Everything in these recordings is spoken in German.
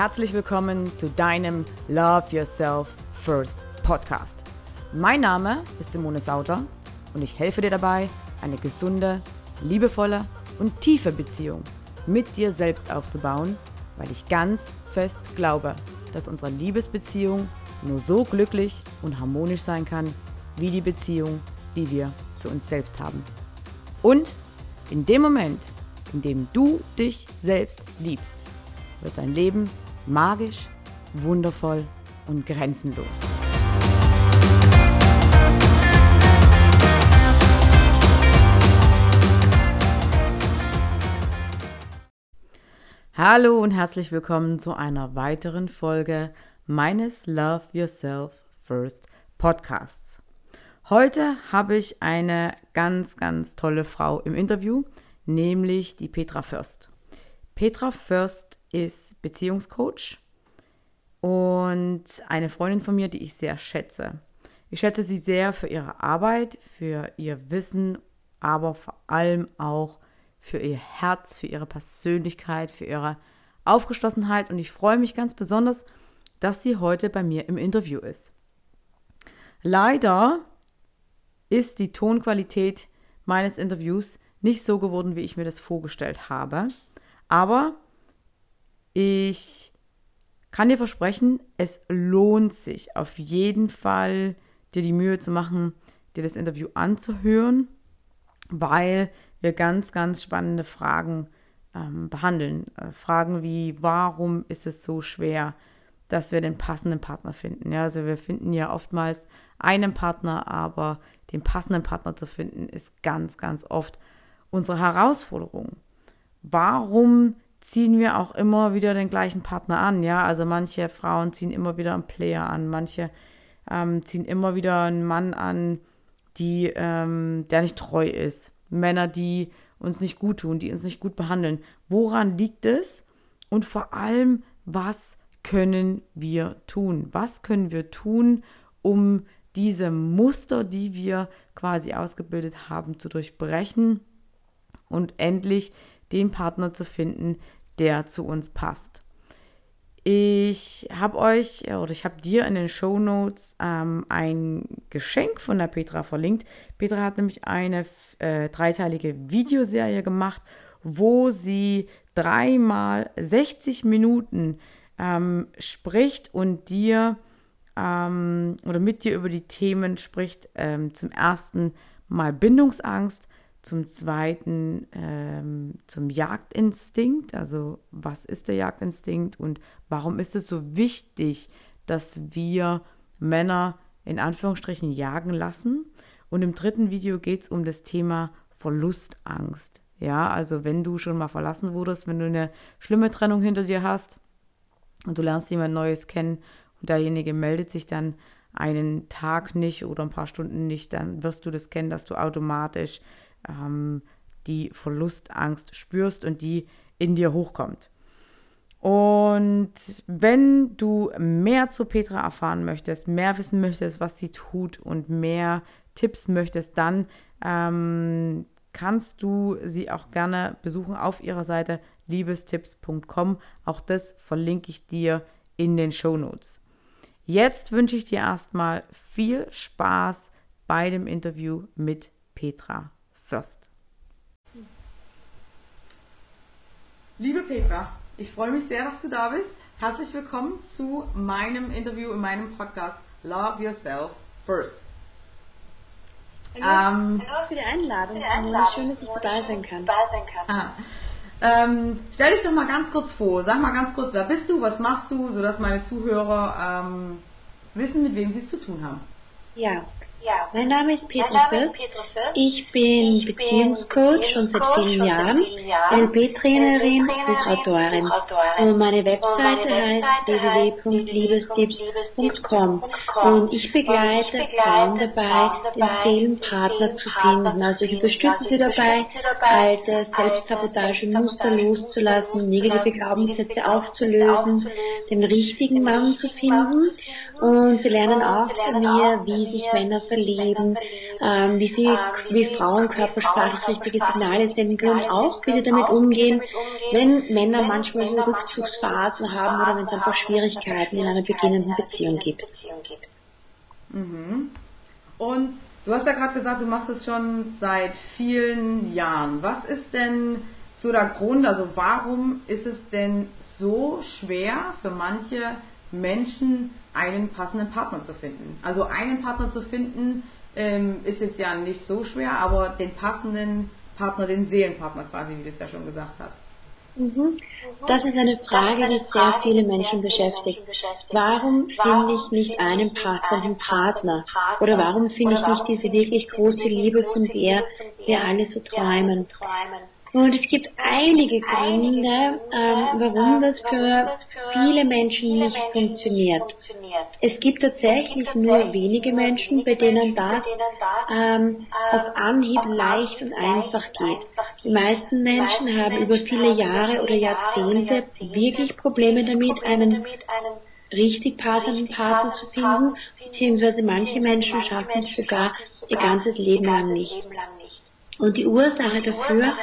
Herzlich willkommen zu deinem Love Yourself First Podcast. Mein Name ist Simone Sauter und ich helfe dir dabei, eine gesunde, liebevolle und tiefe Beziehung mit dir selbst aufzubauen, weil ich ganz fest glaube, dass unsere Liebesbeziehung nur so glücklich und harmonisch sein kann, wie die Beziehung, die wir zu uns selbst haben. Und in dem Moment, in dem du dich selbst liebst, wird dein Leben magisch, wundervoll und grenzenlos. Hallo und herzlich willkommen zu einer weiteren Folge meines Love Yourself First Podcasts. Heute habe ich eine ganz, ganz tolle Frau im Interview, nämlich die Petra Fürst. Petra Fürst ist Beziehungscoach und eine Freundin von mir, die ich sehr schätze. Ich schätze sie sehr für ihre Arbeit, für ihr Wissen, aber vor allem auch für ihr Herz, für ihre Persönlichkeit, für ihre Aufgeschlossenheit und ich freue mich ganz besonders, dass sie heute bei mir im Interview ist. Leider ist die Tonqualität meines Interviews nicht so geworden, wie ich mir das vorgestellt habe. Aber ich kann dir versprechen, es lohnt sich auf jeden Fall, dir die Mühe zu machen, dir das Interview anzuhören, weil wir ganz, ganz spannende Fragen ähm, behandeln. Äh, Fragen wie, warum ist es so schwer, dass wir den passenden Partner finden? Ja, also wir finden ja oftmals einen Partner, aber den passenden Partner zu finden, ist ganz, ganz oft unsere Herausforderung. Warum ziehen wir auch immer wieder den gleichen Partner an. Ja, also manche Frauen ziehen immer wieder einen Player an, manche ähm, ziehen immer wieder einen Mann an, die, ähm, der nicht treu ist. Männer, die uns nicht gut tun, die uns nicht gut behandeln. Woran liegt es? Und vor allem, was können wir tun? Was können wir tun, um diese Muster, die wir quasi ausgebildet haben, zu durchbrechen und endlich den Partner zu finden, der zu uns passt. Ich habe euch oder ich habe dir in den Show Notes ähm, ein Geschenk von der Petra verlinkt. Petra hat nämlich eine äh, dreiteilige Videoserie gemacht, wo sie dreimal 60 Minuten ähm, spricht und dir ähm, oder mit dir über die Themen spricht. Ähm, zum ersten Mal Bindungsangst, zum zweiten ähm, zum Jagdinstinkt, also was ist der Jagdinstinkt und warum ist es so wichtig, dass wir Männer in Anführungsstrichen jagen lassen. Und im dritten Video geht es um das Thema Verlustangst. Ja, also wenn du schon mal verlassen wurdest, wenn du eine schlimme Trennung hinter dir hast und du lernst jemand Neues kennen und derjenige meldet sich dann einen Tag nicht oder ein paar Stunden nicht, dann wirst du das kennen, dass du automatisch ähm, die Verlustangst spürst und die in dir hochkommt. Und wenn du mehr zu Petra erfahren möchtest, mehr wissen möchtest, was sie tut und mehr Tipps möchtest, dann ähm, kannst du sie auch gerne besuchen auf ihrer Seite liebestipps.com. Auch das verlinke ich dir in den Show Notes. Jetzt wünsche ich dir erstmal viel Spaß bei dem Interview mit Petra Fürst. Liebe Petra, ich freue mich sehr, dass du da bist. Herzlich willkommen zu meinem Interview in meinem Podcast Love Yourself First. Hallo, ähm, Hallo für die Einladung. Für die Einladung. Schön, dass ich dabei sein kann. Ah. Ähm, stell dich doch mal ganz kurz vor. Sag mal ganz kurz, wer bist du, was machst du, sodass meine Zuhörer ähm, wissen, mit wem sie es zu tun haben. Ja, ja. Mein Name ist Petra Fürst. Ich bin Beziehungscoach schon seit vielen Jahren, LP-Trainerin, Buchautorin. Und meine Webseite heißt www.liebestipps.com. Und ich begleite Frauen dabei, den Seelenpartner zu finden. Also ich unterstütze sie dabei, alte Selbstsabotage-Muster loszulassen, negative Glaubenssätze aufzulösen, den richtigen Mann zu finden. Und sie lernen auch von mir, wie sich Männer verlieben, ähm, wie sie, wie Frauen körpersprachlich richtige Signale senden können, auch wie sie damit umgehen, wenn Männer manchmal so Rückzugsphasen haben oder wenn es einfach Schwierigkeiten in einer beginnenden Beziehung gibt. Mhm. Und du hast ja gerade gesagt, du machst es schon seit vielen Jahren. Was ist denn so der Grund, also warum ist es denn so schwer für manche Menschen, einen passenden Partner zu finden? Also einen Partner zu finden, ähm, ist jetzt ja nicht so schwer, aber den passenden Partner, den Seelenpartner quasi, wie du es ja schon gesagt hast. Mhm. Das ist eine Frage, die sehr viele Menschen beschäftigt. Warum finde ich nicht einen passenden Partner? Oder warum finde ich nicht diese wirklich große Liebe, von der wir alle so träumen? Und es gibt einige Gründe, ähm, warum das für viele Menschen nicht funktioniert. Es gibt tatsächlich nur wenige Menschen, bei denen das ähm, auf Anhieb leicht und einfach geht. Die meisten Menschen haben über viele Jahre oder Jahrzehnte wirklich Probleme damit, einen richtig passenden Partner zu finden, beziehungsweise manche Menschen schaffen es sogar ihr ganzes Leben lang nicht. Und die Ursache dafür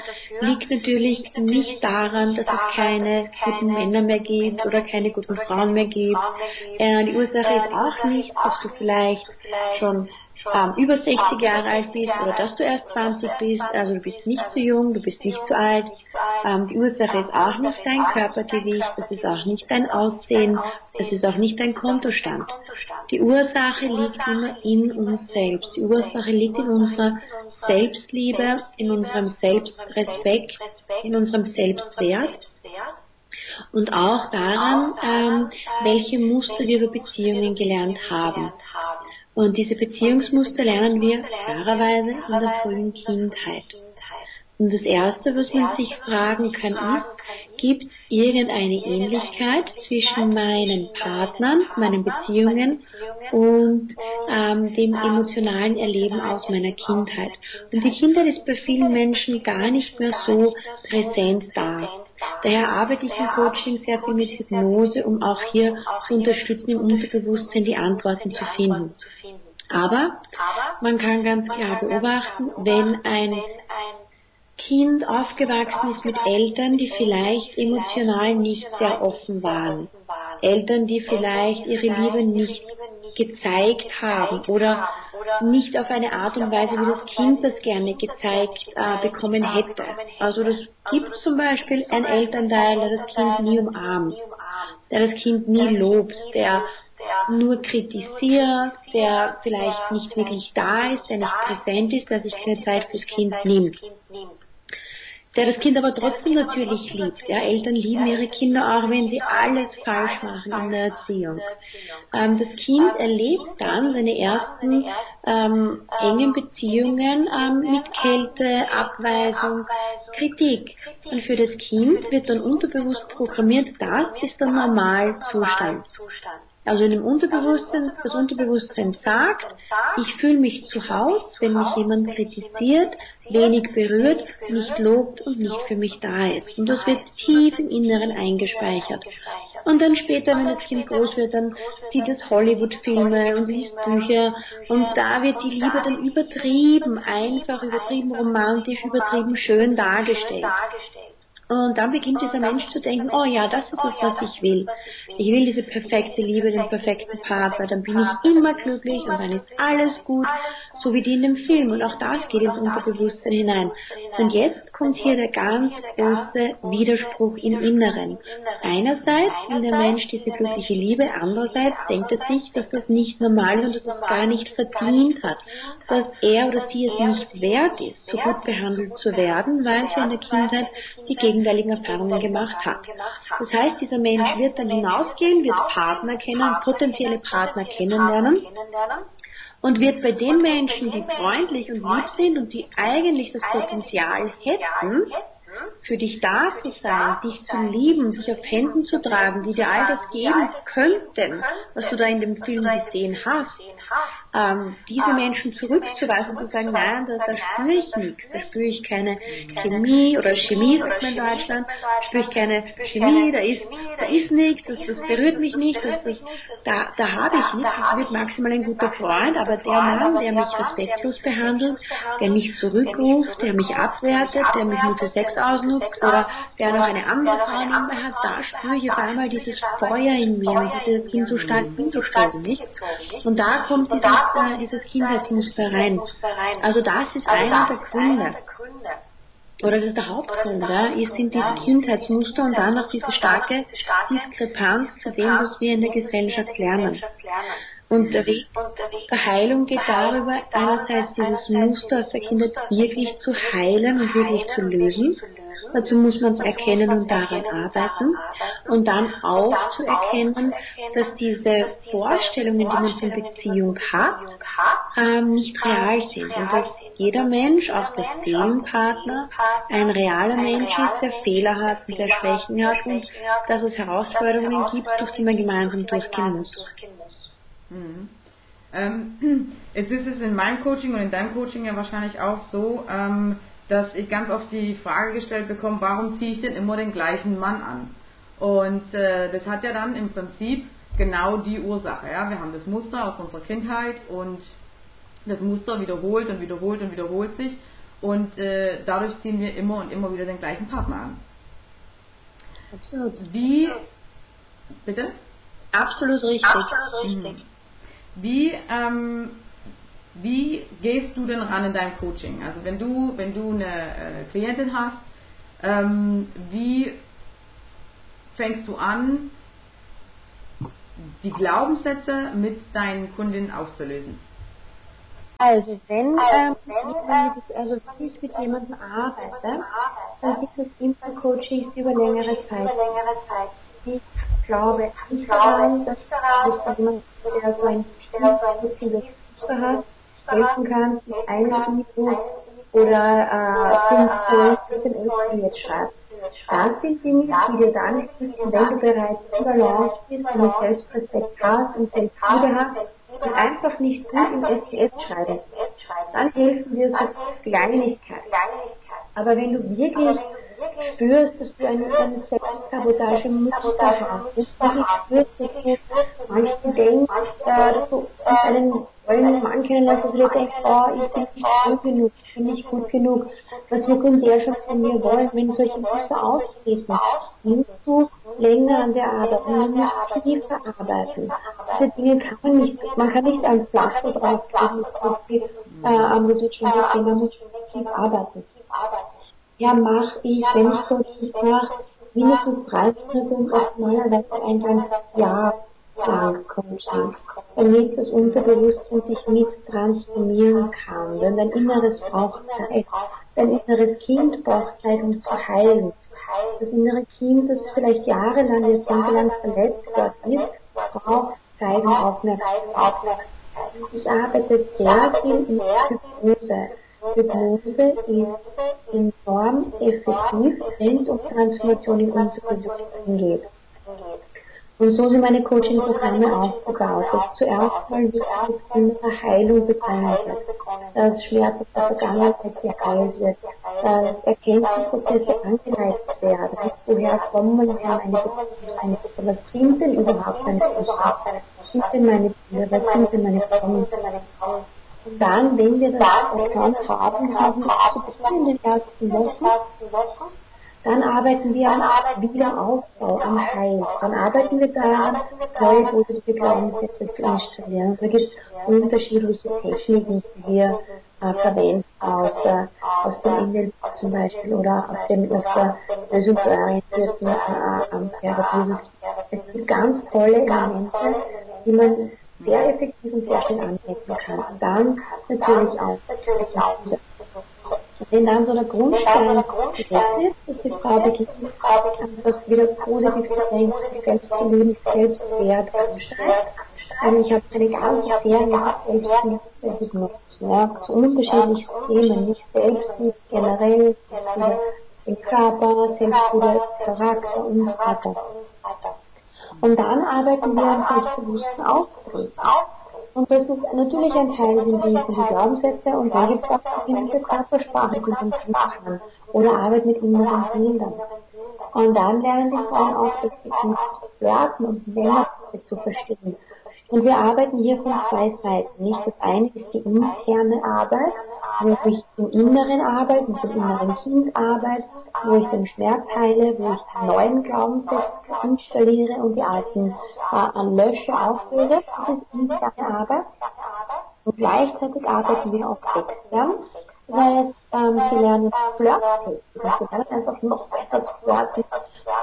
liegt natürlich nicht daran, dass es keine guten Männer mehr gibt oder keine guten Frauen mehr gibt. Äh, die Ursache ist auch nicht, dass du vielleicht schon ähm, über 60 Jahre alt bist oder dass du erst 20 bist, also du bist nicht zu jung, du bist nicht zu alt. Ähm, die Ursache ist auch nicht dein Körpergewicht, das ist auch nicht dein Aussehen, das ist auch nicht dein Kontostand. Die Ursache liegt immer in uns selbst. Die Ursache liegt in unserer Selbstliebe, in unserem Selbstrespekt, in unserem Selbstwert und auch daran, ähm, welche Muster wir über Beziehungen gelernt haben. Und diese Beziehungsmuster lernen wir klarerweise in der frühen Kindheit. Und das Erste, was man sich fragen kann, ist, gibt es irgendeine Ähnlichkeit zwischen meinen Partnern, meinen Beziehungen und ähm, dem emotionalen Erleben aus meiner Kindheit? Und die Kindheit ist bei vielen Menschen gar nicht mehr so präsent da. Daher arbeite ich im Coaching sehr viel mit Hypnose, um auch hier zu unterstützen, im Unterbewusstsein die Antworten zu finden. Aber man kann ganz klar beobachten, wenn ein Kind aufgewachsen ist mit Eltern, die vielleicht emotional nicht sehr offen waren, Eltern, die vielleicht ihre Liebe nicht gezeigt haben oder nicht auf eine Art und Weise, wie das Kind das gerne gezeigt äh, bekommen hätte. Also das gibt zum Beispiel ein Elternteil, der das Kind nie umarmt, der das Kind nie lobt, der nur kritisiert, der vielleicht nicht wirklich da ist, der nicht präsent ist, der sich keine Zeit fürs Kind nimmt der das Kind aber trotzdem natürlich liebt. Ja, Eltern lieben ihre Kinder auch, wenn sie alles falsch machen in der Erziehung. Ähm, das Kind erlebt dann seine ersten ähm, engen Beziehungen ähm, mit Kälte, Abweisung, Kritik. Und für das Kind wird dann unterbewusst programmiert, das ist der Normalzustand. Also in dem Unterbewusstsein, das Unterbewusstsein sagt, ich fühle mich zu Hause, wenn mich jemand kritisiert, wenig berührt, nicht lobt und nicht für mich da ist. Und das wird tief im Inneren eingespeichert. Und dann später, wenn das Kind groß wird, dann sieht es Hollywood-Filme und liest Bücher und da wird die Liebe dann übertrieben, einfach übertrieben romantisch, übertrieben schön dargestellt. Und dann beginnt dieser Mensch zu denken, oh ja, das ist es, was ich will. Ich will diese perfekte Liebe, den perfekten Partner, dann bin ich immer glücklich und dann ist alles gut, so wie die in dem Film. Und auch das geht ins Unterbewusstsein hinein. Und jetzt kommt hier der ganz große Widerspruch im Inneren. Einerseits will der Mensch diese glückliche Liebe, andererseits denkt er sich, dass das nicht normal ist und dass es gar nicht verdient hat, dass er oder sie es nicht wert ist, so gut behandelt zu werden, weil sie in der Kindheit die gegenteiligen Erfahrungen gemacht hat. Das heißt, dieser Mensch wird dann hinausgehen, wird Partner kennen, potenzielle Partner kennenlernen und wird bei den Menschen, die freundlich und lieb sind und die eigentlich das Potenzial hätten, für dich da zu sein, dich zu lieben, dich auf Händen zu tragen, die dir all das geben könnten, was du da in dem Film gesehen hast, ähm, diese Menschen zurückzuweisen und zu sagen, nein, da, da spüre ich nichts, da spüre ich keine Chemie oder Chemie, sagt man in Deutschland, spüre ich keine Chemie, da ist, da ist nichts, das, das berührt mich nicht, das, das, da, da habe ich nichts, das wird maximal ein guter Freund, aber der Mann, der mich respektlos behandelt, der nicht zurückruft, der mich abwertet, der mich nur für Sex ausnutzt oder der noch eine andere Frau neben mir hat, da spüre ich auf einmal dieses Feuer in mir und diese, bin so stark hingezogen, nicht? Und da kommt dieses, äh, dieses Kindheitsmuster rein. Also das ist einer der Gründe. Oder das ist der Hauptgrund, ja, sind diese Kindheitsmuster und dann noch diese starke Diskrepanz zu dem, was wir in der Gesellschaft lernen. Und der Weg der Heilung geht darüber, einerseits dieses Muster aus der Kindheit wirklich zu heilen und wirklich zu lösen Dazu muss man es erkennen und daran arbeiten. Und dann auch zu erkennen, dass diese Vorstellungen, die man von Beziehung hat, ähm, nicht real sind. Und dass jeder Mensch, auch der Seelenpartner, ein realer Mensch ist, der Fehler hat und der Schwächen hat und dass es Herausforderungen gibt, durch die man gemeinsam durchgehen muss. Mhm. Ähm, es ist es in meinem Coaching und in deinem Coaching ja wahrscheinlich auch so, ähm, dass ich ganz oft die Frage gestellt bekomme, warum ziehe ich denn immer den gleichen Mann an? Und äh, das hat ja dann im Prinzip genau die Ursache. Ja? Wir haben das Muster aus unserer Kindheit und das Muster wiederholt und wiederholt und wiederholt sich und äh, dadurch ziehen wir immer und immer wieder den gleichen Partner an. Absolut. Wie, bitte? Absolut richtig. Absolut richtig. Mhm. Wie ähm, wie gehst du denn ran in deinem Coaching? Also wenn du, wenn du eine äh, Klientin hast, ähm, wie fängst du an, die Glaubenssätze mit deinen Kundinnen aufzulösen? Also wenn, ähm, also wenn ich mit jemandem arbeite, dann sind das immer Coachings über längere Zeit. Ich glaube nicht daran, dass jemand, der so ein tiefes Muster hat, helfen kannst, einer Info oder fünf den jetzt schreibst. Das sind Dinge, die dir dann helfen, wenn du bereits in Balance bist, du Selbstrespekt hast und Selbstliebe hast und einfach nicht gut im SPS schreibst. Dann helfen dir so Kleinigkeiten. Aber wenn du wirklich spürst, dass du eine, eine Selbstsabotage Muster hast, du wirklich spürst, dass du manchmal denkst, äh, dass du einen wollen Mann kennenlernen, dass du dir denkst, oh, ich bin nicht gut genug, ich bin nicht gut genug, was wird denn der schon von mir wollen, wenn solche Muster auftreten, musst du länger an der Arbeit, man muss tiefer arbeiten. Diese Dinge kann man nicht, man kann nicht ein Pflaster drauflegen, äh, aber das wird schon weggehen, man muss tief arbeiten. Ja, mach ich, wenn ich Coaching mache, mindestens drei und auf normalerweise ein ganzes Jahr lang Coaching damit das Unterbewusstsein sich mit transformieren kann. Denn dein Inneres braucht Zeit. Dein inneres Kind braucht Zeit, um zu heilen. Das innere Kind, das vielleicht jahrelang, jahrzehntelang verletzt dort ist, braucht Zeit und Aufmerksamkeit. Ich arbeite sehr viel in Hypnose. Hypnose ist enorm effektiv, wenn es um Transformation im Unterbewusstsein geht. Und so sind meine Coaching-Programme aufgebaut, dass zuerst mal wirklich innere Heilung wird, dass Schmerz aus der Vergangenheit geheilt wird, dass Erkenntnisprozesse angeleitet werden, woher kommen meine Beziehungen, was sind denn überhaupt meine Beziehungen, was sind denn meine Bilder, was sind denn meine und dann, wenn wir das erkannt haben, haben wir in den ersten Wochen dann arbeiten wir am Wiederaufbau, am Heil. Dann arbeiten wir daran, neue positive Glaubenssätze zu installieren. Und da gibt es unterschiedliche Techniken, die wir äh, verwenden, aus, der, aus dem NLP zum Beispiel oder aus, dem, aus der lösungsorientierten äh, Therapie. Es gibt ganz tolle Elemente, die man sehr effektiv und sehr schnell anwenden kann. Dann natürlich auch wenn dann so der Grundstein gesetzt ist, dass die Frau beginnt, einfach wieder positiv zu denken, selbst zu lieben, Selbstwert ansteigt. Ich habe eine ganze Serie Selbstliebe ja, zu unterschiedlichen Themen, nicht Selbstliebe generell, den Körper, Selbstliebe, Charakter und so weiter. Und dann arbeiten wir am selbstbewussten Auftreten. Und das ist natürlich ein Teil sind die, sind die Glaubenssätze und dann gibt es auch bestimmte Körpersprache, die man kann. Oder Arbeit mit inneren Bildern. Und dann lernen die Frauen auch, das zu flirten und Männer zu verstehen. Und wir arbeiten hier von zwei Seiten. Nicht das eine ist die interne Arbeit, wo ich im Inneren arbeite, mit dem inneren Kind arbeite, wo ich den Schmerz heile, wo ich den neuen Glaubenssatz installiere und die alten äh, lösche, auflöse. Das ist interne Arbeit. Und gleichzeitig arbeiten wir auch extern. Das heißt, ähm, sie lernen Flirten. Sie lernen einfach noch besser zu flirten.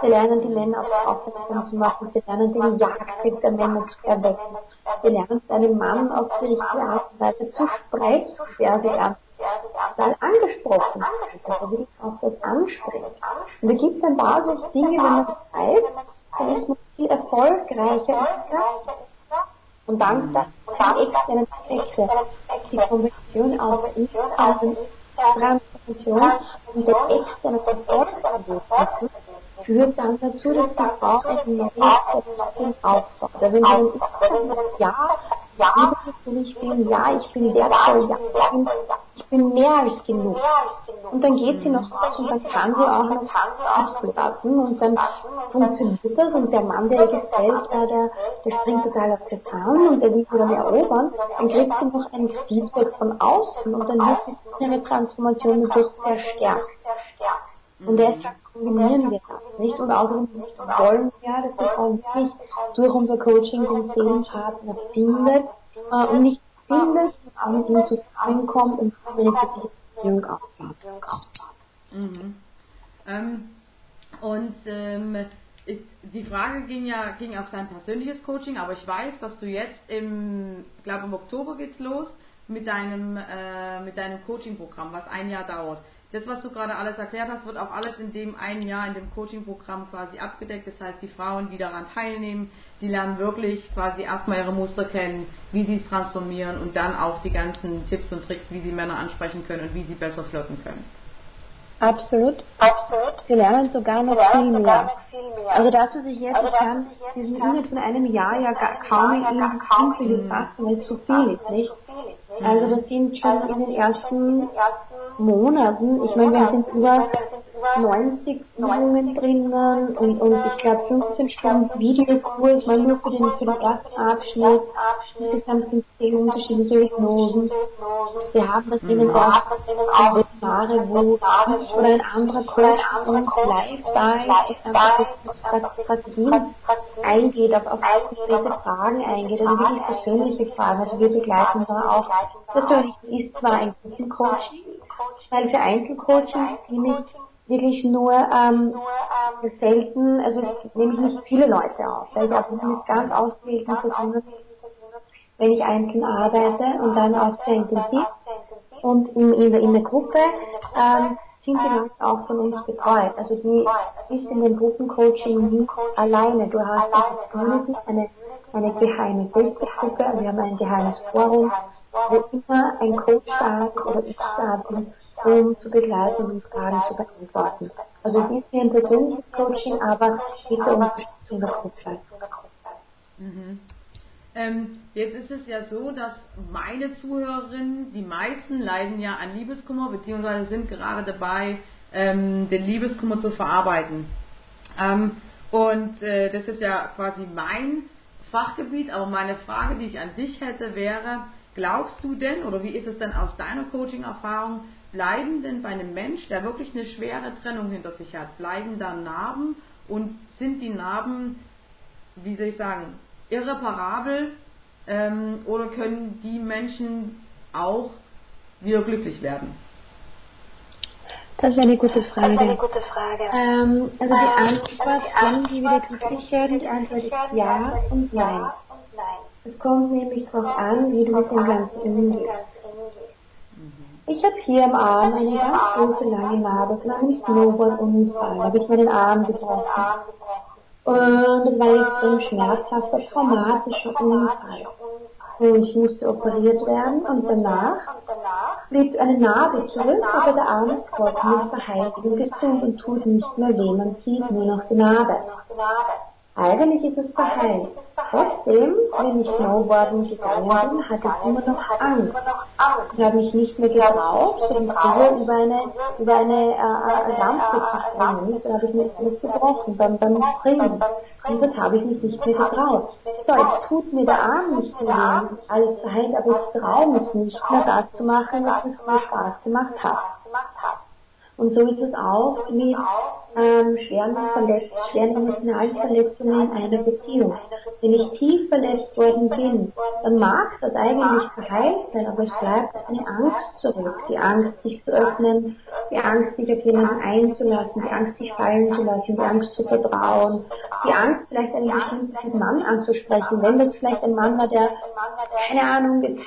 Sie lernen die Männer aufs Aufmerksam zu machen. Sie lernen den Jagdtrieb der Männer zu erwecken. Sie lernen seinen Mann auf die richtige Art und Weise zu sprechen, der sich an dann angesprochen also wirklich auf das anspricht. Und da gibt es ein paar so Dinge, wenn man das weiß, dann ist man viel erfolgreicher und dann die externen Effekte, die Kombination aus der internen und der externen Erfolgserlebnissen führt dann dazu, dass die Frau ein neues Selbstbewusstsein aufbaut. Also sie dann sagt, ja, ich bin, ja, ich bin wertvoll, ja, ich bin, ich bin mehr als genug. Und dann geht sie noch und dann kann sie auch noch flirten und dann funktioniert das und der Mann, der ihr gefällt, der, der, springt total auf der Zahn und der will sie dann erobern, dann kriegt sie noch ein Feedback von außen und dann wird innere Transformation dadurch verstärkt. Und deshalb kombinieren wir das nicht und außerdem wollen wir, dass die Frau wirklich durch unser Coaching den Seelenpartner findet äh, und nicht findet, aber mit ihm zusammenkommt und eine Beziehung aufbaut. Mhm. Ähm, und ähm, ich, die Frage ging ja ging auf dein persönliches Coaching, aber ich weiß, dass du jetzt im, glaube im Oktober geht's los mit deinem äh, mit deinem Coaching-Programm, was ein Jahr dauert das, was du gerade alles erklärt hast, wird auch alles in dem einen Jahr in dem Coaching-Programm quasi abgedeckt. Das heißt, die Frauen, die daran teilnehmen, die lernen wirklich quasi erstmal ihre Muster kennen, wie sie es transformieren und dann auch die ganzen Tipps und Tricks, wie sie Männer ansprechen können und wie sie besser flirten können. Absolut. Absolut. Sie lernen sogar noch, viel, mehr. noch viel mehr. Also das, was ich jetzt also, kann, diesen Inhalt von einem Jahr ja kaum in Punkte fassen, weil es so viel ist, nicht? Also das sind schon in den ersten Monaten, ich meine, wir sind über 90 Übungen drinnen und, und ich glaube 15 Stunden Videokurs, mal nur für den, für den ersten Abschnitt. Insgesamt sind 10 unterschiedliche Hypnosen. Wir haben das drinnen auch Webinare, wo ich oder ein anderer Coach uns live da ist, einfach Strategien eingeht, auf, auf konkrete Fragen eingeht, also wirklich persönliche Fragen. Also wir begleiten da auch persönlich, ist zwar ein Gruppencoaching, weil für Einzelcoachings nehme ich wirklich nur ähm, selten, also nehme ich nicht viele Leute auf, weil ich auch mit ganz ausgewählten Personen, wenn ich einzeln arbeite und dann auch sehr intensiv und in, in, der, in der Gruppe ähm, sind die Leute auch von uns betreut. Also die ist in dem Gruppencoaching nie alleine. Du hast eine Community, eine, eine geheime Facebook-Gruppe, wir haben ein geheimes Forum, wo immer ein Coach da ist oder ich da bin, um zu begleiten und Fragen zu beantworten. Also es ist wie ein persönliches Coaching, aber mit der Unterstützung der Gruppe. Mhm. Ähm, jetzt ist es ja so, dass meine Zuhörerinnen, die meisten leiden ja an Liebeskummer, beziehungsweise sind gerade dabei, ähm, den Liebeskummer zu verarbeiten. Ähm, und äh, das ist ja quasi mein Fachgebiet, aber meine Frage, die ich an dich hätte, wäre, glaubst du denn, oder wie ist es denn aus deiner Coaching-Erfahrung, bleiben denn bei einem Mensch, der wirklich eine schwere Trennung hinter sich hat, bleiben da Narben und sind die Narben, wie soll ich sagen, irreparabel ähm, oder können die Menschen auch wieder glücklich werden? Das ist eine gute Frage. Eine gute Frage. Ähm, also die Antwort, wann die wieder glücklich werden, die Antwort ist ja und nein. Es kommt nämlich darauf an, wie du mit dem Ganzen umgehst. Ich habe hier am Arm eine ganz große lange Narbe von einem Snowboard-Unfall. Da habe ich meinen Arm gebrochen. Und es war ein extrem schmerzhafter, traumatischer Unfall. Und ich musste operiert werden und danach blieb eine Narbe zurück, aber der Arm ist und verheilt und gesund und tut nicht mehr weh, man sieht nur noch die Narbe. Eigentlich ist es verheilt. Trotzdem, wenn ich Snowboarden gegangen bin, hatte ich immer noch Angst. Ich habe mich nicht mehr getraut, so wie früher über eine, über eine äh, Lampe zu springen. Da habe ich mir alles gebrochen beim, beim Springen. Und das habe ich mich nicht mehr getraut. So, jetzt tut mir der Arm nicht mehr alles verheilt, aber ich traue mich nicht mehr das zu machen, was mir Spaß gemacht hat. Und so ist es auch mit ähm, schweren, Verletz schweren Verletzungen in einer Beziehung. Wenn ich tief verletzt worden bin, dann mag das eigentlich verheilt sein, aber es bleibt eine Angst zurück. Die Angst, sich zu öffnen, die Angst, sich auf jemanden einzulassen, die Angst, sich fallen zu lassen, die Angst zu vertrauen, die Angst, vielleicht einen bestimmten Mann anzusprechen, wenn das vielleicht ein Mann war, der, keine Ahnung, jetzt,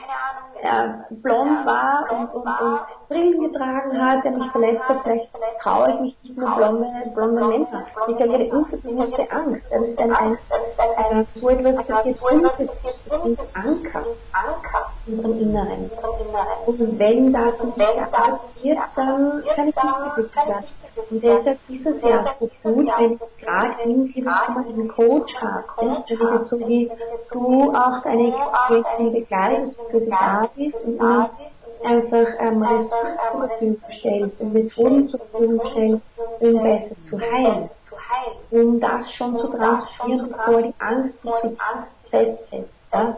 äh, blond war und, und, und Brillen getragen hat, der mich verletzt hat, vielleicht traue ich mich nicht mehr blonde, Männer. Ich habe ihre unterbewusste Angst. Das ist ein, ein, ein, so etwas, das unbewusst ist, Anker, in unserem Inneren. Und wenn das passiert, dann kann ich nicht glücklich werden. Und deshalb ist es ja so gut, wenn ich gerade diesem einen Coach nicht? Wenn ich jetzt so wie du auch deine Klienten begleitest, für sie da bist und ihnen einfach ähm, Ressourcen zur Verfügung stellst und Methoden zur Verfügung stellst, um besser zu heilen. Um das schon zu transformieren, bevor die Angst sich festsetzt. Ja?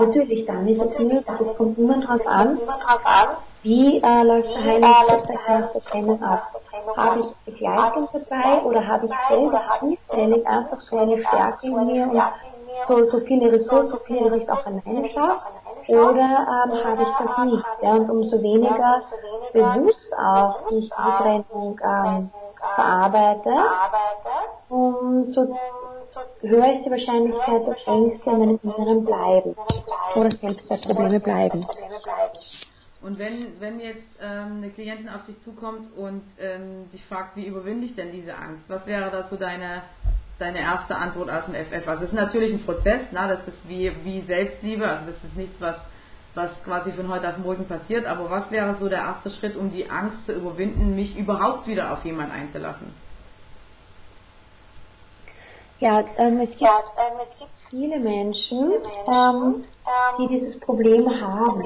Natürlich, dann ist es möglich. Es kommt immer darauf an, wie äh, läuft der Heilungsprozess nach der Trennung ab. Habe ich Begleitung dabei oder habe ich selber zufällig einfach so eine Stärke in mir und so, so viele Ressourcen, die ich auch alleine schaffe? oder ähm, habe ich das nicht. Ja, und umso weniger bewusst auch die Trennung ähm, verarbeite, umso höher ist die Wahrscheinlichkeit, dass Ängste in meinem Inneren bleiben oder Selbstwertprobleme bleiben. Und wenn, wenn jetzt ähm, eine Klientin auf dich zukommt und ähm, dich fragt, wie überwinde ich denn diese Angst, was wäre da so deine deine erste Antwort aus dem FF. Also es ist natürlich ein Prozess, na, das ist wie, wie Selbstliebe, also das ist nichts, was, was quasi von heute auf morgen passiert, aber was wäre so der erste Schritt, um die Angst zu überwinden, mich überhaupt wieder auf jemanden einzulassen? Ja, ähm, es, gibt, ähm, es gibt viele Menschen, ähm, die dieses Problem haben,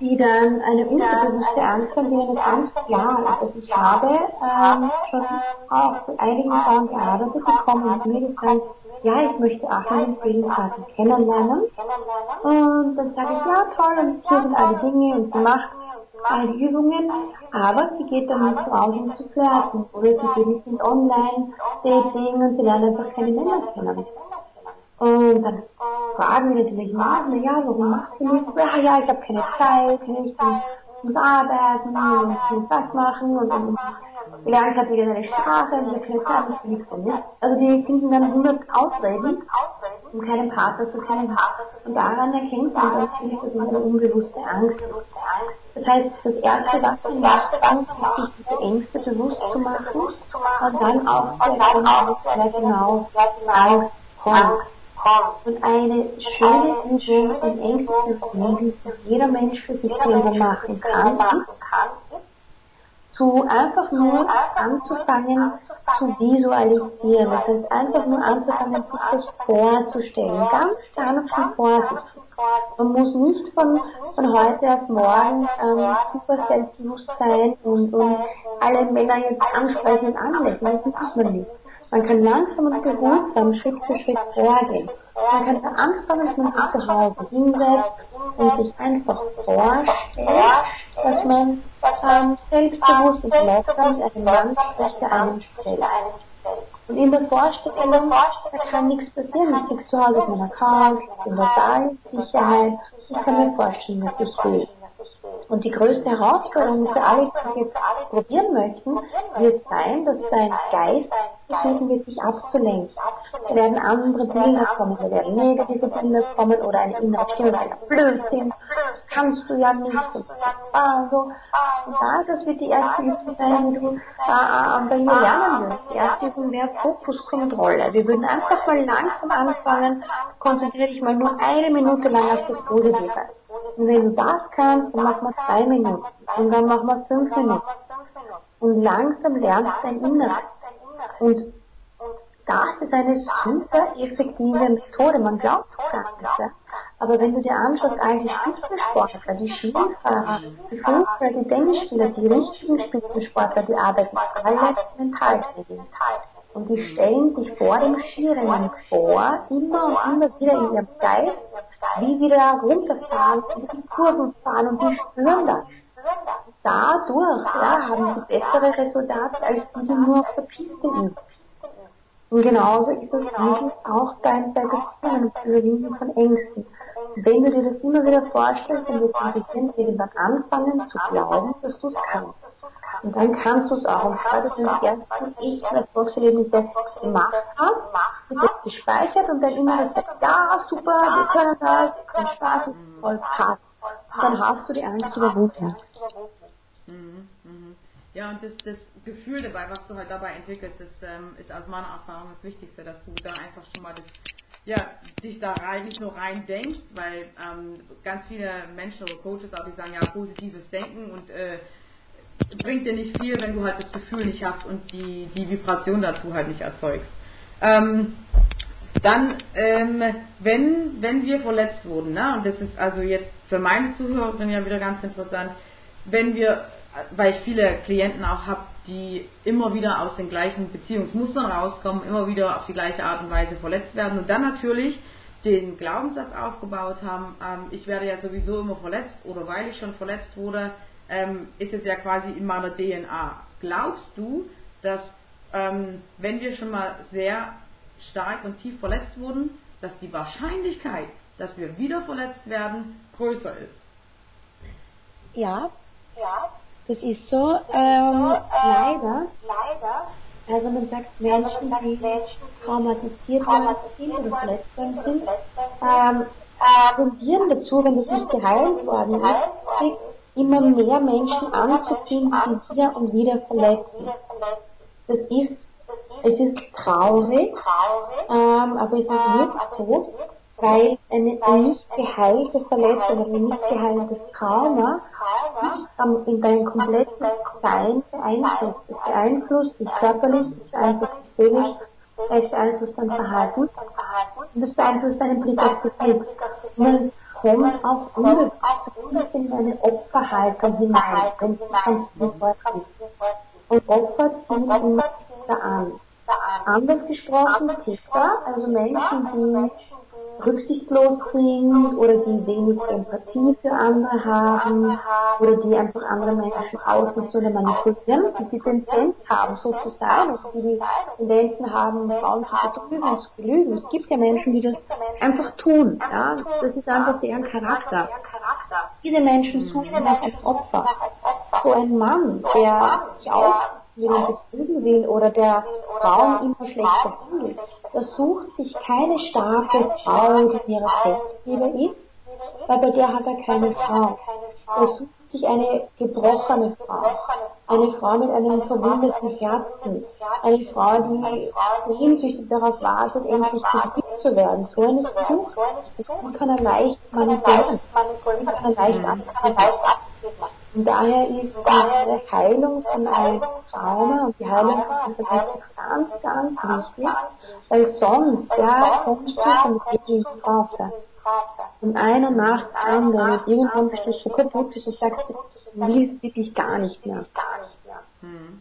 die dann eine unterbewusste Angst haben, die eine Angst, ja, also ich habe ähm, schon auch mit einigen Frauen gearbeitet bekommen und mir gesagt, ja, ich möchte auch einen Seelenpartner kennenlernen. Und dann sage ich, ja toll, und hier sind alle Dinge und sie macht all die Übungen, aber sie geht dann nicht raus, zu flirten. Oder sie geht nicht in Online-Dating und sie lernen einfach keine Männer kennen. Und dann fragen wir natürlich nach, na ja, warum machst du nichts? Ja, ja, ich habe keine Zeit, nicht, ich muss arbeiten und ich muss das machen und dann gelernt hat wieder eine Sprache und habe keine Zeit, ich nichts von nicht. Also die finden dann 100 Ausreden, um keinen Partner zu finden. Und daran erkennt man dann natürlich, das ist eine unbewusste Angst. Das heißt, das Erste, was man macht, ist, sich diese Ängste bewusst zu machen und dann auch zu erkennen, wer genau Angst kommt. Und eine schöne Übung Ängste zu fliegen, die jeder Mensch für sich selber machen kann, ist, zu einfach nur anzufangen zu visualisieren. Das heißt, einfach nur anzufangen, sich das vorzustellen. Ganz sanft und vorsichtig. Man muss nicht von, von heute auf morgen ähm, super selbstbewusst sein und, und alle Männer jetzt ansprechen und anlächeln. Das muss man nicht. Man kann langsam und behutsam Schritt für Schritt vorgehen. Man kann anfangen, dass man sich zu Hause hinsetzt und sich einfach vorstellt, dass man ähm, selbstbewusst und locker mit einem Mann spricht, der einem stellt. Und in der Vorstellung, da kann nichts passieren. Ich sitze zu Hause auf meiner Couch, in der Sicherheit. Ich kann mir vorstellen, was ich will. Und die größte Herausforderung für alle, die jetzt probieren möchten, wird sein, dass dein Geist versuchen wird, sich abzulenken. Da werden andere Bilder kommen, da werden negative Bilder kommen oder eine innere Stimme, ein Blödsinn, das kannst du ja nicht und ah, so. Und da, das wird die erste Übung sein, die du äh, bei mir lernen wirst. Die erste Übung wäre Fokuskontrolle. Wir würden einfach mal langsam anfangen, konzentriere dich mal nur eine Minute lang auf das Positive. Und wenn du das kannst, dann mach mal zwei Minuten. Und dann mach mal fünf Minuten. Und langsam lernst du dein Inneres. Und das ist eine super effektive Methode. Man glaubt es gar nicht. Ja? Aber wenn du dir anschaust, all die Spitzensportler, die Skifahrer, die Fußballer, die Tennisspieler, die richtigen Spitzensportler, die arbeiten alle Mentaltraining. Und die stellen sich vor dem Skirennen vor, immer und immer wieder in ihrem Geist, wie sie da runterfahren, wie die Kurven fahren und die spüren das. Dadurch ja, haben sie bessere Resultate, als die, die nur auf der Piste üben. Und genauso ist es eigentlich auch bei, bei Beziehungen und Überwinden von Ängsten. Wenn du dir das immer wieder vorstellst, dann wird dein Gehirn irgendwann anfangen zu glauben, dass du es kannst. Und dann kannst du es auch. Das sind die ersten echten Erfolgserlebnisse gemacht hast, wird das gespeichert und dann immer das ja, super, wir können das, dein Spaß ist voll passt. Dann hast du die Angst überwunden. Mhm, mhm. Ja, und das, das Gefühl dabei, was du halt dabei entwickelst, das ähm, ist aus meiner Erfahrung das Wichtigste, dass du da einfach schon mal das, ja, dich da rein, nicht nur rein denkst, weil ähm, ganz viele Menschen oder Coaches auch, die sagen, ja, positives Denken und äh, bringt dir nicht viel, wenn du halt das Gefühl nicht hast und die, die Vibration dazu halt nicht erzeugst. Ähm, dann, ähm, wenn, wenn wir verletzt wurden, ne, und das ist also jetzt für meine Zuhörerinnen ja wieder ganz interessant, wenn wir, weil ich viele Klienten auch habe, die immer wieder aus den gleichen Beziehungsmustern rauskommen, immer wieder auf die gleiche Art und Weise verletzt werden und dann natürlich den Glaubenssatz aufgebaut haben, ähm, ich werde ja sowieso immer verletzt oder weil ich schon verletzt wurde, ähm, ist es ja quasi in meiner DNA. Glaubst du, dass ähm, wenn wir schon mal sehr stark und tief verletzt wurden, dass die Wahrscheinlichkeit, dass wir wieder verletzt werden, größer ist? Ja, ja. das ist so. Ähm, leider, leider. Also man sagt, Menschen, die traumatisiert worden sind oder verletzt worden sind, ähm, tendieren dazu, wenn das nicht geheilt worden ist, immer mehr Menschen anzuziehen, die wieder und wieder verletzen. Das ist, es ist traurig, ähm, aber es ist wirklich so, weil eine, nicht geheilte Verletzung ein nicht geheiltes Trauma dich in dein komplettes Sein beeinflusst. Es beeinflusst dich körperlich, es beeinflusst dich seelisch, es beeinflusst dein Verhalten und es beeinflusst deinen Blick auf das Leben kommt auch ein bisschen in eine Opferhaltung hinein, wenn du kannst. Und Opfer ziehen immer Täter an. Anders gesprochen, Täter, also Menschen, die rücksichtslos sind oder die wenig Empathie für andere haben oder die einfach andere Menschen ausnutzen oder manipulieren und die Tendenz haben, so zu sein, also die die Tendenzen haben, Frauen zu betrügen und zu belügen. Es gibt ja Menschen, die das einfach tun. Ja? Das ist einfach deren Charakter. Diese Menschen suchen nach einem Opfer. So ein Mann, der sich aus jemand betrügen will oder der Frauen immer schlecht behandelt, der sucht sich keine starke Frau, die in ihrer Selbstliebe ist, weil bei der hat er keine Frau. Er sucht sich eine gebrochene Frau, eine Frau mit einem verwundeten Herzen, eine Frau, die sehnsüchtig darauf wartet, endlich geliebt zu werden. So eine sucht, das kann er leicht manipulieren, kann er leicht abgeben. Und daher ist die Heilung von einem Trauma und die Heilung von Verletzung ganz, ganz wichtig, weil sonst, ja, kommst du von ins Strafe. Und einer nach dem anderen, und irgendwann bist du so kaputt, dass du sagst, du willst wirklich gar nicht mehr. Hm.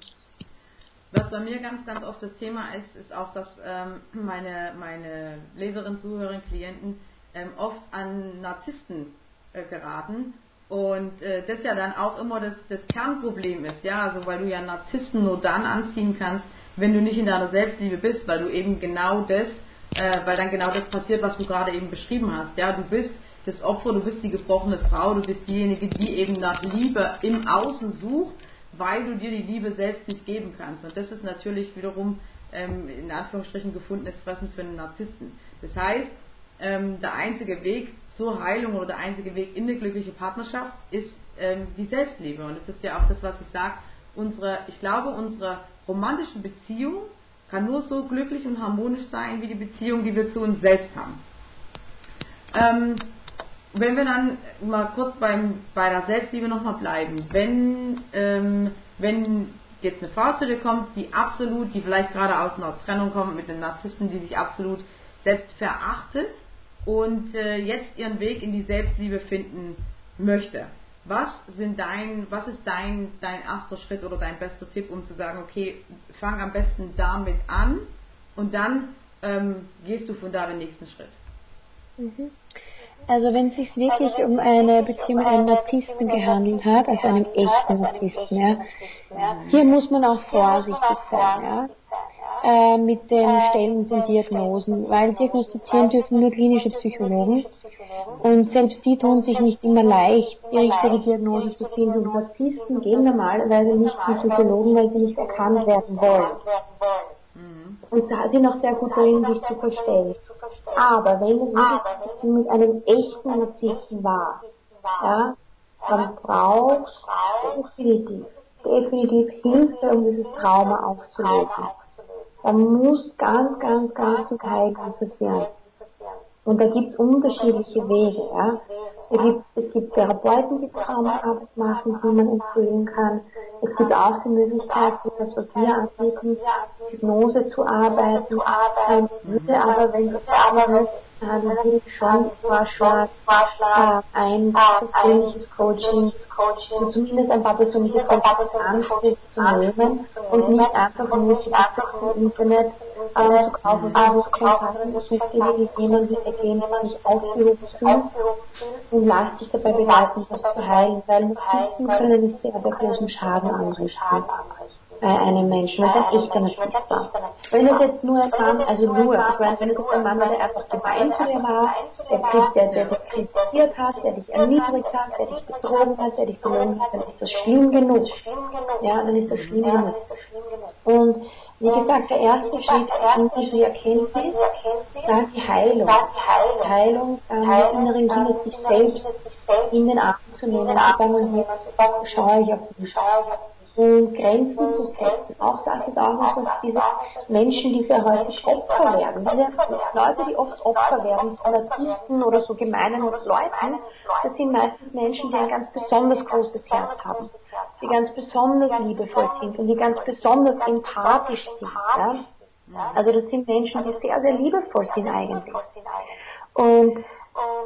Was bei mir ganz, ganz oft das Thema ist, ist auch, dass ähm, meine, meine Leserinnen, Zuhörerinnen, Klienten ähm, oft an Narzissten äh, geraten und äh, das ja dann auch immer das, das Kernproblem ist, ja, also weil du ja Narzissten nur dann anziehen kannst, wenn du nicht in deiner Selbstliebe bist, weil du eben genau das, äh, weil dann genau das passiert, was du gerade eben beschrieben hast, ja, du bist das Opfer, du bist die gebrochene Frau, du bist diejenige, die eben nach Liebe im Außen sucht, weil du dir die Liebe selbst nicht geben kannst. Und das ist natürlich wiederum ähm, in Anführungsstrichen gefundenes Fressen für einen Narzissten. Das heißt, ähm, der einzige Weg zur Heilung oder der einzige Weg in eine glückliche Partnerschaft ist ähm, die Selbstliebe. Und das ist ja auch das, was ich sage. Unsere, ich glaube, unsere romantische Beziehung kann nur so glücklich und harmonisch sein, wie die Beziehung, die wir zu uns selbst haben. Ähm, wenn wir dann mal kurz beim, bei der Selbstliebe nochmal bleiben, wenn, ähm, wenn jetzt eine Frau zu dir kommt, die absolut, die vielleicht gerade aus einer Trennung kommt mit einem Narzissten, die sich absolut selbst verachtet und äh, jetzt ihren Weg in die Selbstliebe finden möchte. Was sind dein, was ist dein, dein erster Schritt oder dein bester Tipp, um zu sagen, okay, fang am besten damit an und dann ähm, gehst du von da den nächsten Schritt? Mhm. Also wenn es sich wirklich um eine Beziehung mit einem Narzissten gehandelt hat, also einem echten Narzissten, ja, hier muss man auch vorsichtig sein, ja, äh, mit den Stellen von Diagnosen, weil diagnostizieren dürfen nur klinische Psychologen und selbst die tun sich nicht immer leicht, die richtige Diagnose zu finden. Und Narzissten gehen normalerweise nicht zum Psychologen, weil sie nicht erkannt werden wollen. Und sind auch sehr gut darin, sich zu verstellen. Aber wenn es wirklich mit einem echten Narzissten war, ja, dann brauchst du definitiv, definitiv Hilfe, um dieses Trauma aufzulösen. Da muss ganz, ganz, ganz viel Heilung passieren. Und da gibt es unterschiedliche Wege. Ja. Es, gibt, es gibt Therapeuten, die Traumaarbeit machen, die man empfehlen kann. Es gibt auch die Möglichkeit, das, was wir anbieten, Hypnose zu arbeiten. Ähm, würde aber, wenn das aber würde ich schon vorschlagen, äh, ein persönliches Coaching, also zumindest ein paar persönliche Coaching zu nehmen und nicht einfach nur die im Internet ähm, zu kaufen, sondern zu kontakten, es dir jemanden, die ergeben, nicht aufgehoben fühlst und lass dich dabei begleiten, das zu heilen, weil Narzissten können sehr, sehr großen Schaden anrichten bei einem Menschen, wenn es ein echter Narzisst war. Wenn es jetzt nur ein Mann, also nur, ich meine, wenn es jetzt ein Mann war, der einfach gemein zu dir war, der, der, der dich kritisiert hat, der dich erniedrigt hat, der dich betrogen hat, der dich belogen hat, dann ist das schlimm genug. Ja, dann ist das schlimm genug. Und wie gesagt, der erste Schritt, wie du erkennst, ist dann die Heilung. Die Heilung ähm, mit inneren Kindern, sich selbst in den Arm zu nehmen und zu sagen, schaue ich auf mich um Grenzen zu setzen. Auch das ist auch was, was diese Menschen, die sehr häufig Opfer werden, diese Leute, die oft Opfer werden von Narzissten oder so gemeinen Leuten, das sind meistens Menschen, die ein ganz besonders großes Herz haben, die ganz besonders liebevoll sind und die ganz besonders empathisch sind. Ja? Also das sind Menschen, die sehr, sehr liebevoll sind eigentlich. Und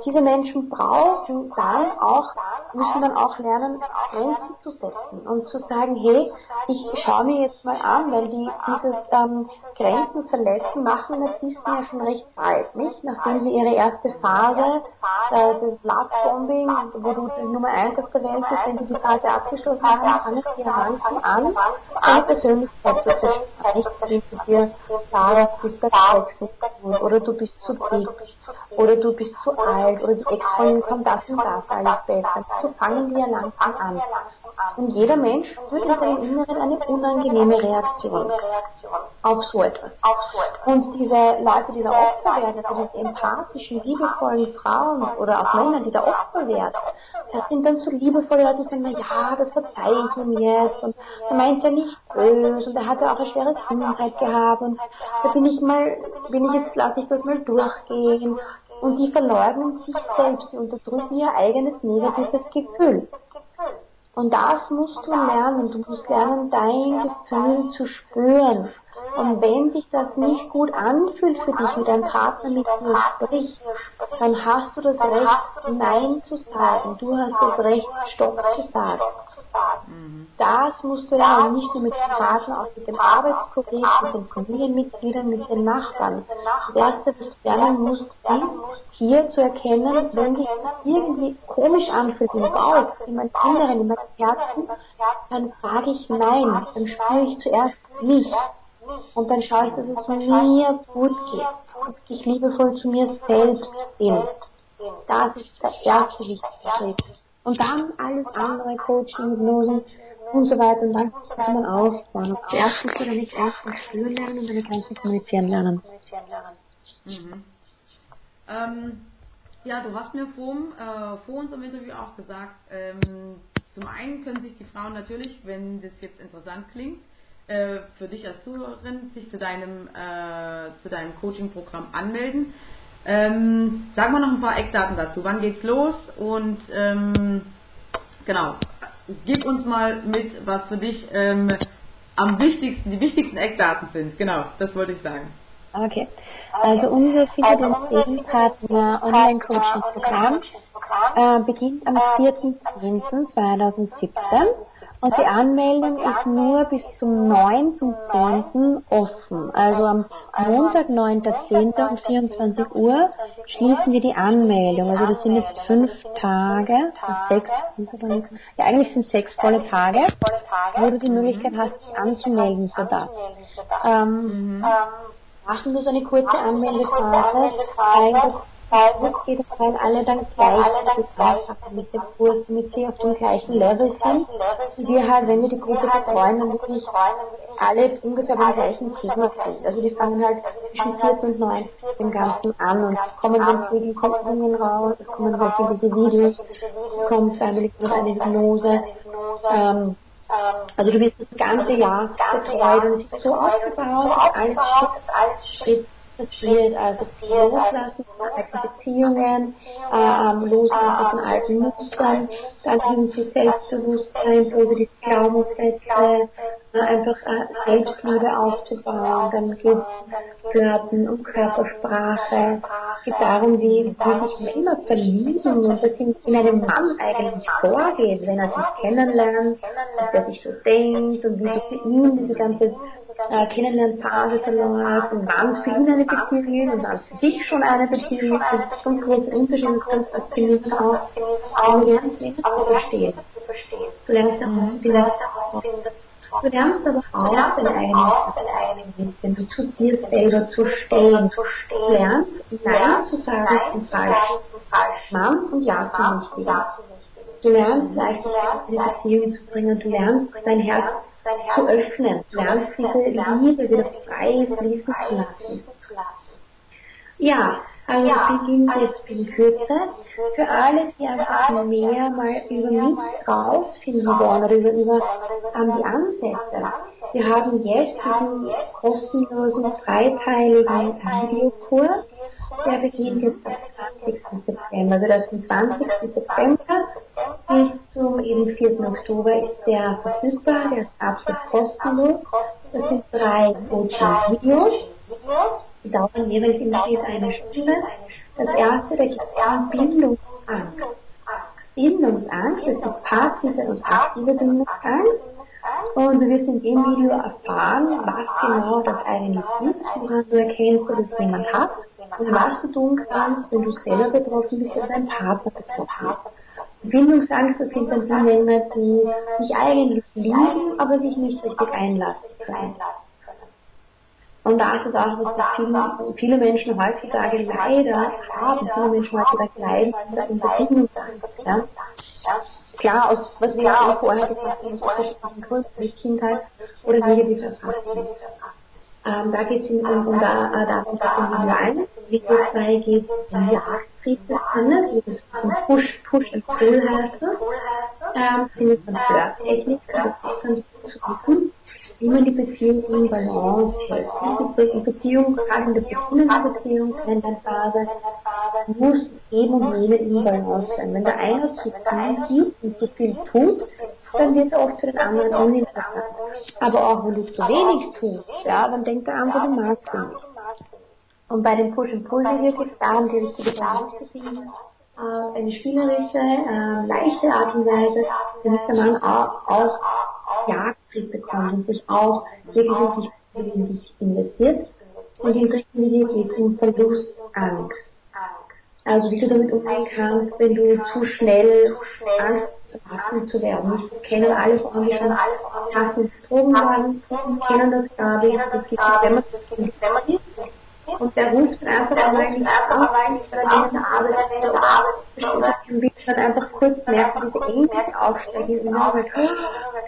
diese Menschen brauchen dann auch, müssen dann auch lernen, Grenzen zu setzen und zu sagen, hey, ich schaue mir jetzt mal an, weil die dieses ähm, Grenzen verletzen machen Narzissten ja schon recht bald, nicht? Nachdem sie ihre erste Phase, äh, das Love-Bombing, wo du die Nummer eins auf der Welt bist, wenn sie die Phase abgeschlossen haben, fangen sie langsam an, deine Persönlichkeit zu zerstören. Nichts wie dir sagen, du bist der Sex oder du bist zu dick oder du bist zu alt oder die Ex-Freundin kommt das und das alles besser. So fangen wir langsam an. Und jeder Mensch spürt in seinem Inneren eine unangenehme Reaktion auf so etwas. Und diese Leute, die da Opfer werden, also diese empathischen, liebevollen Frauen oder auch Männer, die da Opfer werden, das sind dann so liebevolle Leute, die sagen, na ja, das verzeihe ich ihm jetzt und er meint ja nicht böse und er hat ja auch eine schwere Kindheit gehabt und da bin ich mal, bin ich jetzt, lasse ich das mal durchgehen und die verleugnen sich selbst, die unterdrücken ihr eigenes negatives Gefühl. Und das musst du lernen. Du musst lernen, dein Gefühl zu spüren. Und wenn sich das nicht gut anfühlt für dich, wie dein Partner mit dir spricht, dann hast du das Recht, Nein zu sagen. Du hast das Recht, Stopp zu sagen. Mhm. Das musst du lernen, nicht nur mit dem Partner, auch mit den Arbeitskollegen, mit den Familienmitgliedern, mit den Nachbarn. Das Erste, was du lernen musst, ist, hier zu erkennen, wenn sich irgendwie komisch anfühlt im Bauch, in meinem Inneren, in meinem Herzen, dann sage ich Nein. Dann spüre ich zuerst mich. Und dann schaue ich, dass es mir gut geht. Und ich liebevoll zu mir selbst bin. Das ist der erste wichtige Schritt. Und dann alles andere, Coaching, Hypnosen und so weiter. Und dann kann man aufbauen. Zuerst musst du deine Grenzen spüren lernen und deine Grenzen kommunizieren lernen. Mhm. Ähm, ja, du hast mir vor, äh, vor unserem Interview auch gesagt, ähm, zum einen können sich die Frauen natürlich, wenn das jetzt interessant klingt, äh, für dich als Zuhörerin, sich zu deinem, äh, zu deinem Coaching-Programm anmelden. Ähm, sag mal noch ein paar Eckdaten dazu. Wann geht's los? Und ähm, genau, gib uns mal mit, was für dich ähm, am wichtigsten, die wichtigsten Eckdaten sind. Genau, das wollte ich sagen. Okay. Also unser Fidelity-Partner Online-Coaching-Programm äh, beginnt am 4.10.2017 und die Anmeldung ist nur bis zum 9.10. offen. Also am Montag, 9.10. um 24 Uhr schließen wir die Anmeldung. Also das sind jetzt fünf Tage, sechs, ja eigentlich sind sechs volle Tage, wo du die Möglichkeit hast, dich anzumelden für das. Ähm, mhm. machen wir so eine kurze Anmeldephase, weil es geht rein alle dann gleich mit dem Kurs, damit sie auf dem gleichen Level sind. Und wir halt, wenn wir die Gruppe betreuen, dann wirklich alle ungefähr beim gleichen Thema sind. Also die fangen halt zwischen 4. und 9. dem Ganzen an und kommen dann Übungen raus, es kommen halt diese Videos, es kommt einmal eine Hypnose, ähm, also du wirst das ganze Jahr betreut und es ist so aufgebaut, alles Schritt passiert, also loslassen von alten Beziehungen, äh, ähm, loslassen von alten Mustern, dann hin zu Selbstbewusstsein, positive Glaubenssätze, äh, einfach äh, Selbstliebe aufzubauen, dann geht es Flirten um Körpersprache, es geht darum, wie, wie sich Männer verlieben und was in, in einem Mann eigentlich vorgeht, wenn er sich kennenlernt, was er sich so denkt und wie sich für ihn diese ganze äh, Kennenlernphase verläuft und wann für ihn eine Beziehung ist und wann für dich schon eine Beziehung ist. Das ist ein großer Unterschied, das kannst du als Genießen auch lernen, zu verstehen. Du lernst auch zu finden. Du lernst aber auch deine eigenen Grenzen, du zu dir selber zu stehen. Du lernst, Nein zu sagen und falsch. Mann und Ja zu richtigen. Du lernst, Leichtigkeit in eine Beziehung zu bringen. Du lernst, dein Herz zu öffnen, lernst diese Liebe wieder frei fließen zu lassen. Ja, also ja, beginnt jetzt in Kürze. Für alle, die einfach mehr mal über mich rausfinden wollen oder über, über um, die Ansätze. Wir haben jetzt diesen kostenlosen, dreiteiligen Videokurs. Der beginnt jetzt am 20. September. Also das ist 20. September bis zum eben 4. Oktober ist der verfügbar. Der ist absolut kostenlos. Das sind drei Coaching-Videos. Die dauern jeweils immer eine Stunde. Das erste, da geht es Bindungsangst. Bindungsangst, das ist passive und aktive Bindungsangst. Und du wirst in dem Video erfahren, was genau das eigentlich ist, woran du erkennst, dass es jemand hat und was du tun kannst, wenn du selber betroffen bist oder dein Partner betroffen ist. Bindungsangst, das sind dann die Männer, die sich eigentlich lieben, aber sich nicht richtig einlassen können. Und da ist es auch, dass viele, viele Menschen heutzutage leider haben, viele Menschen heutzutage leiden unter Bindungsangst. Ja? Klar, aus was wir ja vorher gesagt haben, aus wie Kindheit oder negative Erfahrungen. Ähm, da geht es um, um da, äh, darum, dass in Video 1, Video 2 geht es um Jagdtrieb des Kindes, das ist ein Push, Push and Pull heißt das. Ähm, das ist ganz gut die Beziehung in Balance hält. Die Beziehung, gerade in der beginnenden Beziehung, in der Phase, muss Geben und Nehmen in Balance sein. Wenn der eine zu viel gibt und zu viel tut, dann wird er oft für den anderen uninteressant. Aber auch wenn du zu wenig tust, ja, dann denkt der andere, du magst ihn nicht. Und bei dem Push and Pull geht es darum, die richtige Balance zu finden auf eine spielerische, äh, leichte Art und Weise, damit der Mann auch, auch Jagdtrieb bekommt und sich auch wirklich in sich investiert. Und im dritten Video geht es Verlustangst. Also wie du damit umgehen kannst, wenn du zu schnell Angst hast, zu werden. Nicht kennen alle Frauen, die schon hassen Drogen waren, kennen das gibt es, wenn man und der ruft einfach nicht an, weil er in der Arbeit ist. hat einfach kurz merkt, diese Ängste aufsteigen in Arbeit.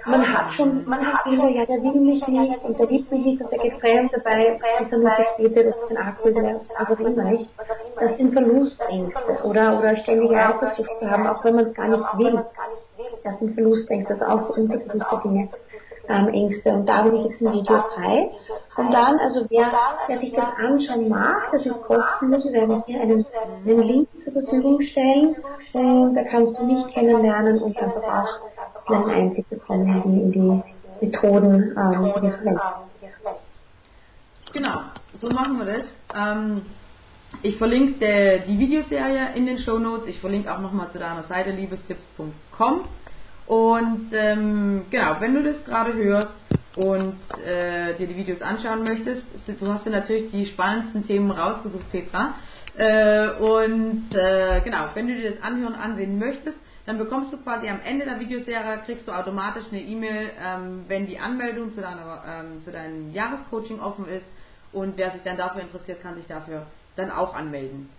Man hat schon, man hat immer, ja, der will mich nicht. Und der liebt mich nicht. Und der geht fremd dabei, ist er nur verspätet, das ist ein Akku, was auch immer nicht. Das sind Verlustängste oder, oder ständige Eifersucht zu haben, auch wenn man es gar nicht will. Das sind Verlustängste, das sind auch so unterschiedliche Dinge ähm, Ängste. Und da will ich jetzt ein Video frei. Und dann, also wer, wer sich das anschauen mag, das ist kostenlos, wir werden hier einen, einen Link zur Verfügung stellen. Und da kannst du mich kennenlernen und einfach auch einen Einblick bekommen in die, in die Methoden ähm, Genau, so machen wir das. Ähm, ich verlinke die Videoserie in den Show Notes. Ich verlinke auch nochmal zu deiner Seite liebestipps.com. Und ähm, genau, wenn du das gerade hörst und äh, dir die Videos anschauen möchtest, du hast dir natürlich die spannendsten Themen rausgesucht, Petra. Äh, und äh, genau, wenn du dir das anhören, ansehen möchtest, dann bekommst du quasi am Ende der Videoserie, kriegst du automatisch eine E-Mail, ähm, wenn die Anmeldung zu, deiner, ähm, zu deinem Jahrescoaching offen ist. Und wer sich dann dafür interessiert, kann sich dafür dann auch anmelden.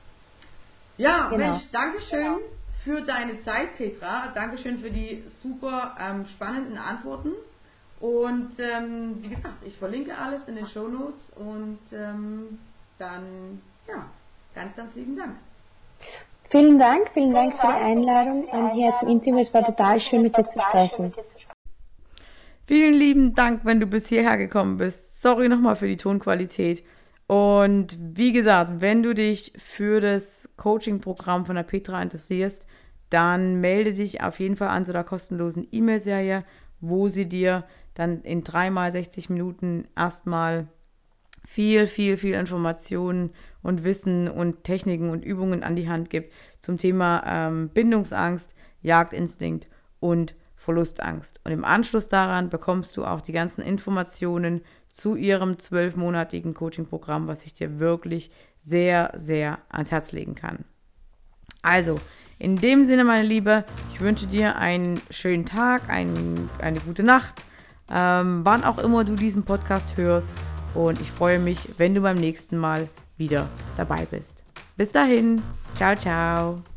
Ja, genau. Mensch, Dankeschön genau. Für deine Zeit, Petra. Dankeschön für die super ähm, spannenden Antworten. Und ähm, wie gesagt, ich verlinke alles in den Show Notes und ähm, dann, ja, ganz, ganz lieben Dank. Vielen Dank, vielen Dank für die Einladung an hier zum Interview. Es war total schön mit dir zu sprechen. Vielen lieben Dank, wenn du bis hierher gekommen bist. Sorry nochmal für die Tonqualität. Und wie gesagt, wenn du dich für das Coaching-Programm von der Petra interessierst, dann melde dich auf jeden Fall an zu der kostenlosen E-Mail-Serie, wo sie dir dann in dreimal 60 Minuten erstmal viel, viel, viel Informationen und Wissen und Techniken und Übungen an die Hand gibt zum Thema ähm, Bindungsangst, Jagdinstinkt und Verlustangst. Und im Anschluss daran bekommst du auch die ganzen Informationen zu ihrem zwölfmonatigen Coaching-Programm, was ich dir wirklich sehr, sehr ans Herz legen kann. Also, in dem Sinne, meine Liebe, ich wünsche dir einen schönen Tag, ein, eine gute Nacht, ähm, wann auch immer du diesen Podcast hörst. Und ich freue mich, wenn du beim nächsten Mal wieder dabei bist. Bis dahin, ciao, ciao.